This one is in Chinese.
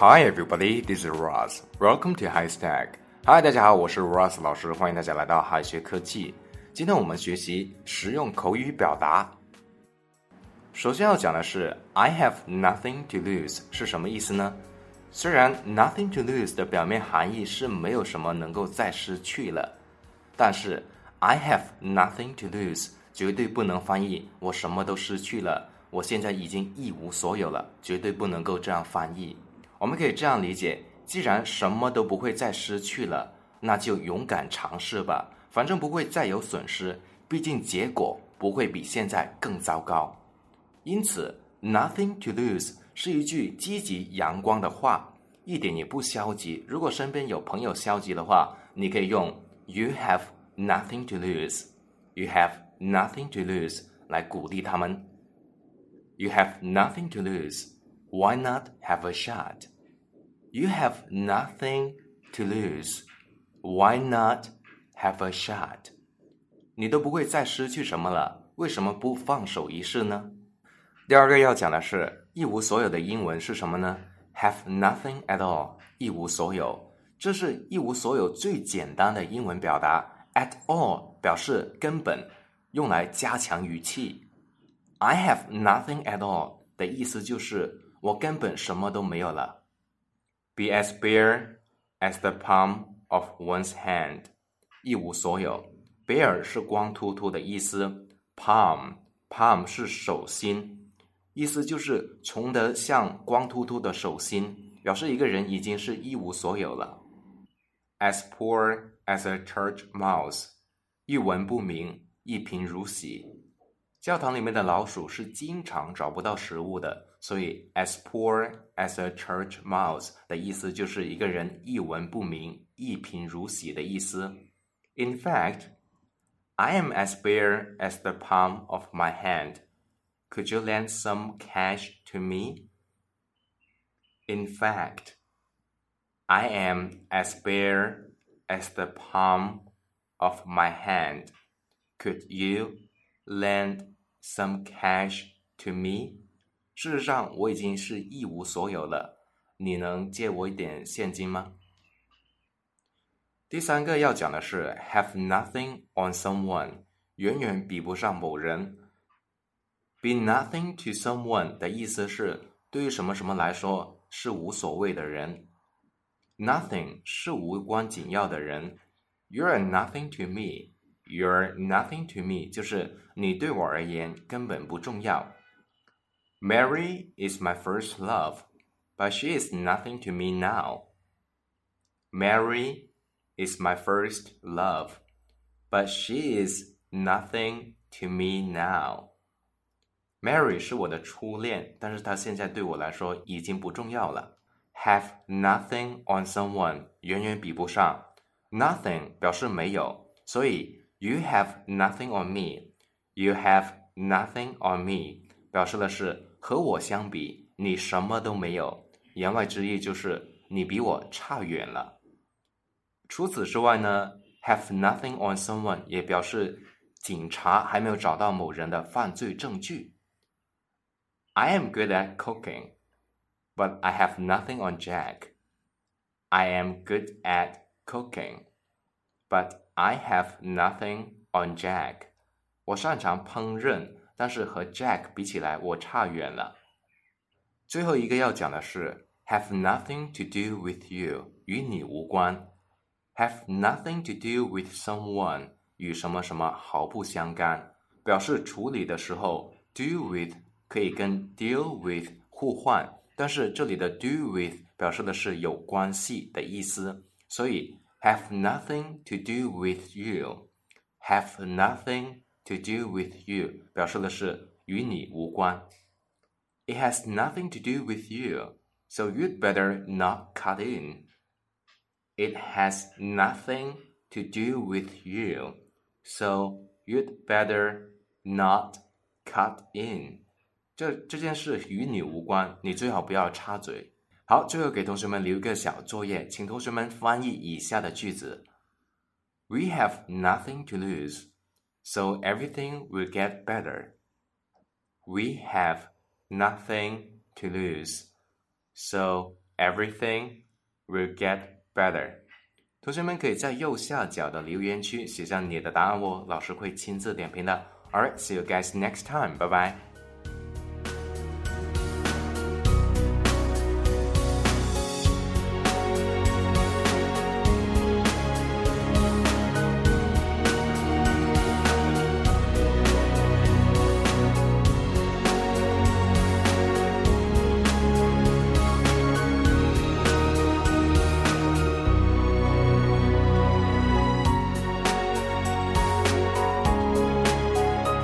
Hi everybody, this is Ross. Welcome to High Stack. Hi，大家好，我是 Ross 老师，欢迎大家来到海学科技。今天我们学习实用口语表达。首先要讲的是 I have nothing to lose 是什么意思呢？虽然 nothing to lose 的表面含义是没有什么能够再失去了，但是 I have nothing to lose 绝对不能翻译我什么都失去了，我现在已经一无所有了，绝对不能够这样翻译。我们可以这样理解：既然什么都不会再失去了，那就勇敢尝试吧，反正不会再有损失，毕竟结果不会比现在更糟糕。因此，nothing to lose 是一句积极阳光的话，一点也不消极。如果身边有朋友消极的话，你可以用 "You have nothing to lose", "You have nothing to lose" 来鼓励他们。You have nothing to lose. Why not have a shot? You have nothing to lose. Why not have a shot? 你都不会再失去什么了，为什么不放手一试呢？第二个要讲的是一无所有的英文是什么呢？Have nothing at all，一无所有，这是一无所有最简单的英文表达。At all 表示根本，用来加强语气。I have nothing at all 的意思就是我根本什么都没有了。Be as bare as the palm of one's hand，一无所有。Bare 是光秃秃的意思，palm palm 是手心。意思就是穷得像光秃秃的手心，表示一个人已经是一无所有了。As poor as a church mouse，一文不名，一贫如洗。教堂里面的老鼠是经常找不到食物的，所以 as poor as a church mouse 的意思就是一个人一文不名，一贫如洗的意思。In fact, I am as bare as the palm of my hand. Could you lend some cash to me? In fact, I am as bare as the palm of my hand. Could you lend some cash to me? 事实上，我已经是一无所有了。你能借我一点现金吗？第三个要讲的是 have nothing on someone，远远比不上某人。Be nothing to someone 的意思是对于什么什么来说是无所谓的人。Nothing 是无关紧要的人。You're nothing to me. You're nothing to me 就是你对我而言根本不重要。Mary is my first love, but she is nothing to me now. Mary is my first love, but she is nothing to me now. Mary 是我的初恋，但是她现在对我来说已经不重要了。Have nothing on someone 远远比不上，nothing 表示没有，所以 you have nothing on me，you have nothing on me 表示的是和我相比，你什么都没有。言外之意就是你比我差远了。除此之外呢，have nothing on someone 也表示警察还没有找到某人的犯罪证据。I am good at cooking, but I have nothing on Jack. I am good at cooking, but I have nothing on Jack. 我擅长烹饪，但是和 Jack 比起来，我差远了。最后一个要讲的是 have nothing to do with you，与你无关。have nothing to do with someone，与什么什么毫不相干，表示处理的时候 do with。可以跟 deal with 互换，但是这里的 do with 表示的是有关系的意思，所以 have nothing to do with you，have nothing to do with you 表示的是与你无关。It has nothing to do with you, so you'd better not cut in. It has nothing to do with you, so you'd better not cut in. 这这件事与你无关，你最好不要插嘴。 好，最后给同学们留一个小作业，请同学们翻译以下的句子：We have nothing to lose, so everything will get better. We have nothing to lose, so Everything will get better。同学们可以在右下角的留言区写上你的答案哦，老师会亲自点评的。Alright, see you guys next time. Bye bye.